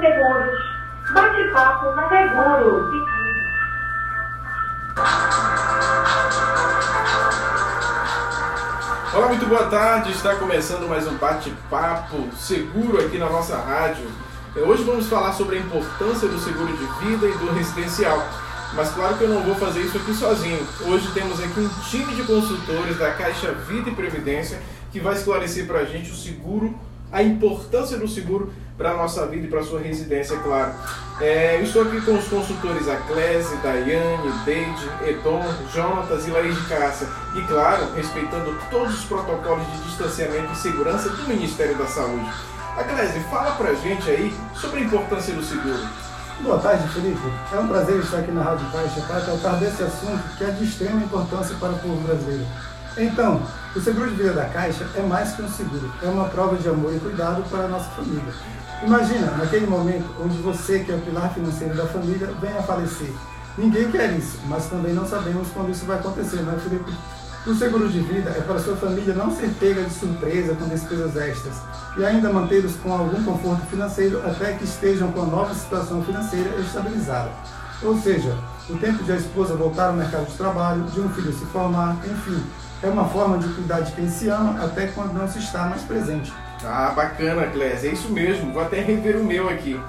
Seguros. Bate-papo na Seguro. Olá, muito boa tarde. Está começando mais um bate-papo seguro aqui na nossa rádio. Hoje vamos falar sobre a importância do seguro de vida e do residencial. Mas claro que eu não vou fazer isso aqui sozinho. Hoje temos aqui um time de consultores da Caixa Vida e Previdência que vai esclarecer para a gente o seguro, a importância do seguro para a nossa vida e para a sua residência, é claro. É, eu estou aqui com os consultores Aclese, Daiane, Deide, Edom, Jonatas e Laís de Cássia. E claro, respeitando todos os protocolos de distanciamento e segurança do Ministério da Saúde. Aclese, fala pra gente aí sobre a importância do seguro. Boa tarde, Felipe. É um prazer estar aqui na Rádio Caixa para tratar desse assunto que é de extrema importância para o povo brasileiro. Então, o seguro de vida da Caixa é mais que um seguro, é uma prova de amor e cuidado para a nossa família. Imagina, naquele momento onde você, que é o pilar financeiro da família, vem a falecer. Ninguém quer isso, mas também não sabemos quando isso vai acontecer, não é, Felipe? O seguro de vida é para sua família não ser pega de surpresa com despesas extras e ainda mantê-los com algum conforto financeiro até que estejam com a nova situação financeira estabilizada. Ou seja, o tempo de a esposa voltar ao mercado de trabalho, de um filho se formar, enfim, é uma forma de cuidar de quem se ama até quando não se está mais presente. Ah, bacana, Clésia, é isso mesmo. Vou até rever o meu aqui.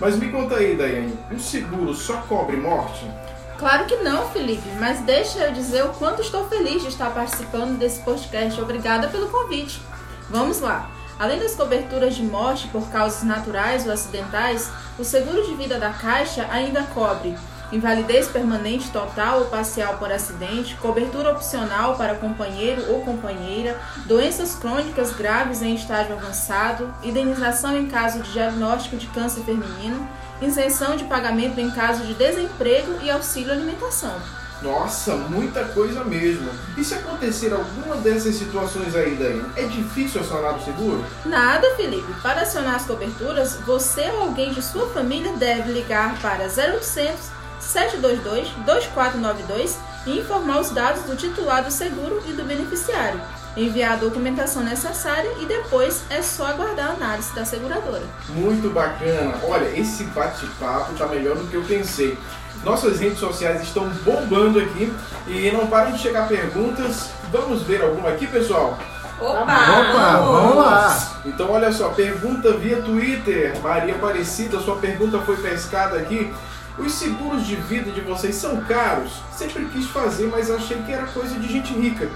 Mas me conta aí, Daiane, o seguro só cobre morte? Claro que não, Felipe, mas deixa eu dizer o quanto estou feliz de estar participando desse podcast. Obrigada pelo convite. Vamos lá. Além das coberturas de morte por causas naturais ou acidentais, o seguro de vida da Caixa ainda cobre invalidez permanente total ou parcial por acidente, cobertura opcional para companheiro ou companheira, doenças crônicas graves em estágio avançado, indenização em caso de diagnóstico de câncer feminino, isenção de pagamento em caso de desemprego e auxílio alimentação. Nossa, muita coisa mesmo. E se acontecer alguma dessas situações aí, Dani, é difícil acionar o seguro? Nada, Felipe. Para acionar as coberturas, você ou alguém de sua família deve ligar para 0800 722 2492 e informar os dados do titular do seguro e do beneficiário enviar a documentação necessária e depois é só aguardar a análise da seguradora. Muito bacana. Olha, esse bate-papo está melhor do que eu pensei. Nossas redes sociais estão bombando aqui e não param de chegar perguntas. Vamos ver alguma aqui, pessoal? Opa! Opa, vamos lá! Então, olha só, pergunta via Twitter. Maria Aparecida, sua pergunta foi pescada aqui. Os seguros de vida de vocês são caros? Sempre quis fazer, mas achei que era coisa de gente rica.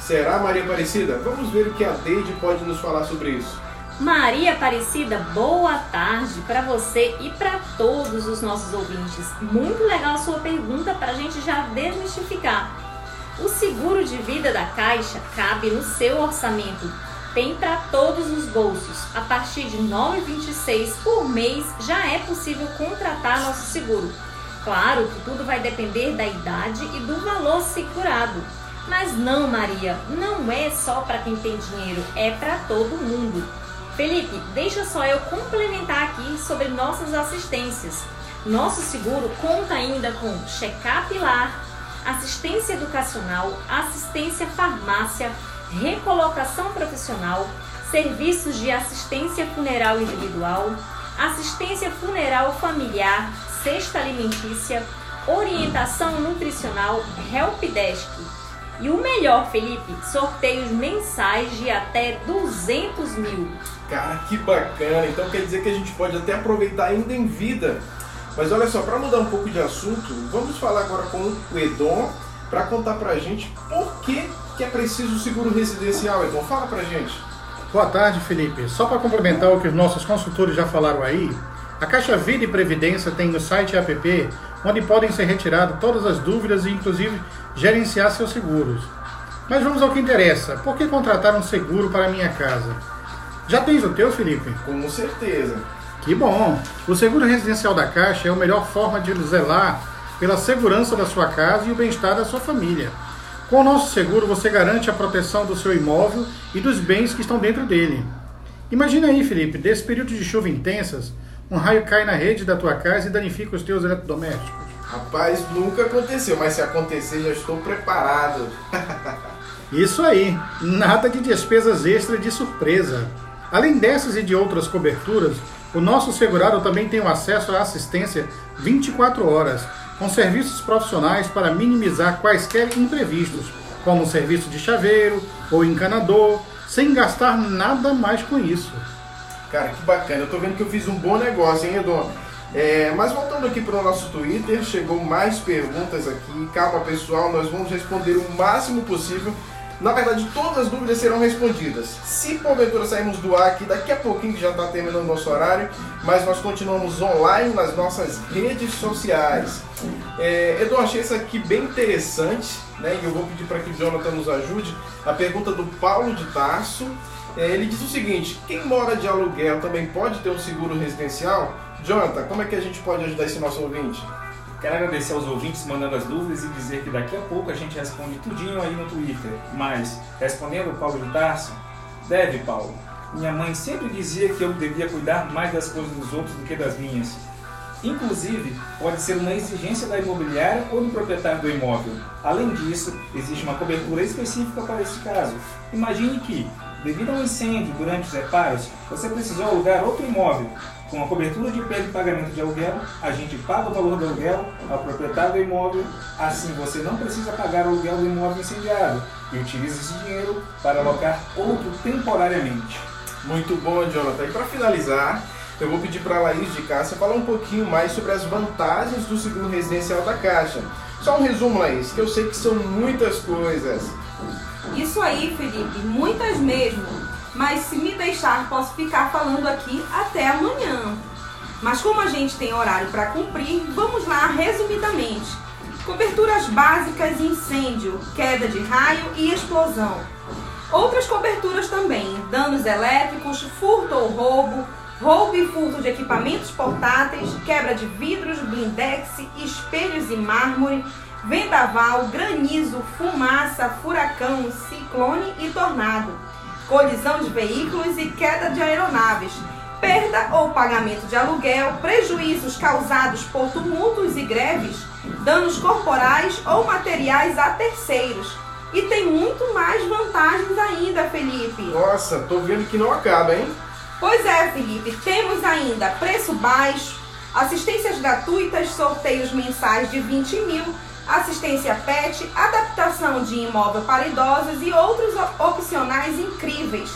Será, Maria Aparecida? Vamos ver o que a Deide pode nos falar sobre isso. Maria Aparecida, boa tarde para você e para todos os nossos ouvintes. Muito legal a sua pergunta para a gente já desmistificar. O seguro de vida da Caixa cabe no seu orçamento. Tem para todos os bolsos. A partir de R$ 9,26 por mês já é possível contratar nosso seguro. Claro que tudo vai depender da idade e do valor segurado. Mas não, Maria, não é só para quem tem dinheiro, é para todo mundo. Felipe, deixa só eu complementar aqui sobre nossas assistências. Nosso seguro conta ainda com check-up lar, assistência educacional, assistência farmácia, recolocação profissional, serviços de assistência funeral individual, assistência funeral familiar, cesta alimentícia, orientação nutricional, helpdesk e o melhor, Felipe, sorteios mensais de até 200 mil. Cara, que bacana! Então quer dizer que a gente pode até aproveitar ainda em vida. Mas olha só, para mudar um pouco de assunto, vamos falar agora com o Edom para contar para a gente por que, que é preciso o seguro residencial. Edom, fala para a gente. Boa tarde, Felipe. Só para complementar o que os nossos consultores já falaram aí, a Caixa Vida e Previdência tem no site app onde podem ser retiradas todas as dúvidas e inclusive gerenciar seus seguros. Mas vamos ao que interessa. Por que contratar um seguro para minha casa? Já tens o teu, Felipe? Com certeza. Que bom! O seguro residencial da Caixa é a melhor forma de zelar pela segurança da sua casa e o bem-estar da sua família. Com o nosso seguro, você garante a proteção do seu imóvel e dos bens que estão dentro dele. Imagina aí, Felipe, desse período de chuva intensas, um raio cai na rede da tua casa e danifica os teus eletrodomésticos. Rapaz, nunca aconteceu, mas se acontecer já estou preparado. Isso aí, nada de despesas extras de surpresa. Além dessas e de outras coberturas, O nosso segurado também tem o acesso à assistência 24 horas, com serviços profissionais para minimizar quaisquer imprevistos, como serviço de chaveiro ou encanador, sem gastar nada mais com isso. Cara, que bacana. Eu tô vendo que eu fiz um bom negócio, hein, Edu? É, mas voltando aqui para o nosso Twitter, chegou mais perguntas aqui. Calma, pessoal, nós vamos responder o máximo possível. Na verdade, todas as dúvidas serão respondidas. Se porventura sairmos do ar aqui, daqui a pouquinho que já está terminando o nosso horário, mas nós continuamos online nas nossas redes sociais. É, Edu, achei isso aqui bem interessante, né? E eu vou pedir para que o Jonathan nos ajude. A pergunta do Paulo de Tarso. É, ele diz o seguinte: quem mora de aluguel também pode ter um seguro residencial? Jonathan, como é que a gente pode ajudar esse nosso ouvinte? Quero agradecer aos ouvintes mandando as dúvidas e dizer que daqui a pouco a gente responde tudinho aí no Twitter. Mas, respondendo o Paulo de Tarso, deve, Paulo. Minha mãe sempre dizia que eu devia cuidar mais das coisas dos outros do que das minhas. Inclusive, pode ser uma exigência da imobiliária ou do proprietário do imóvel. Além disso, existe uma cobertura específica para esse caso. Imagine que, devido a um incêndio durante os reparos, você precisou alugar outro imóvel. Com a cobertura de perda e pagamento de aluguel, a gente paga o valor do aluguel ao proprietário do imóvel, assim você não precisa pagar o aluguel do imóvel incendiado e utiliza esse dinheiro para alocar outro temporariamente. Muito bom, Jonathan. E para finalizar, eu vou pedir para a Laís de Cássia falar um pouquinho mais sobre as vantagens do seguro residencial da Caixa. Só um resumo, Laís, que eu sei que são muitas coisas. Isso aí, Felipe, muitas mesmo. Mas se me deixar, posso ficar falando aqui até amanhã. Mas como a gente tem horário para cumprir, vamos lá resumidamente. Coberturas básicas incêndio, queda de raio e explosão. Outras coberturas também, danos elétricos, furto ou roubo, roubo e furto de equipamentos portáteis, quebra de vidros, blindex, espelhos e mármore, vendaval, granizo, fumaça, furacão, ciclone e tornado, colisão de veículos e queda de aeronaves, perda ou pagamento de aluguel, prejuízos causados por tumultos e greves, danos corporais ou materiais a terceiros. E tem muito mais vantagens ainda, Felipe. Nossa, tô vendo que não acaba, hein? Pois é, Felipe, temos ainda preço baixo, assistências gratuitas, sorteios mensais de 20 mil, assistência PET, adaptação de imóvel para idosos e outros opcionais incríveis.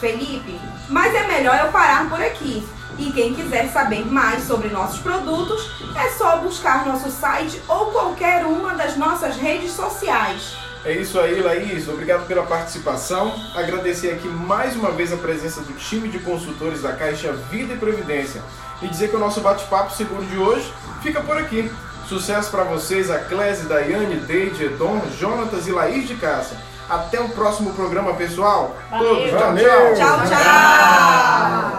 Felipe, mas é melhor eu parar por aqui. E quem quiser saber mais sobre nossos produtos, é só buscar nosso site ou qualquer uma das nossas redes sociais. É isso aí, Laís. Obrigado pela participação. Agradecer aqui mais uma vez a presença do time de consultores da Caixa Vida e Previdência. E dizer que o nosso bate-papo seguro de hoje fica por aqui. Sucesso para vocês, a Clésia, Daiane, Deide, Edom, Jonatas e Laís de Caça. Até o próximo programa, pessoal. Valeu. Todos, tchau, Valeu. tchau. Tchau, tchau!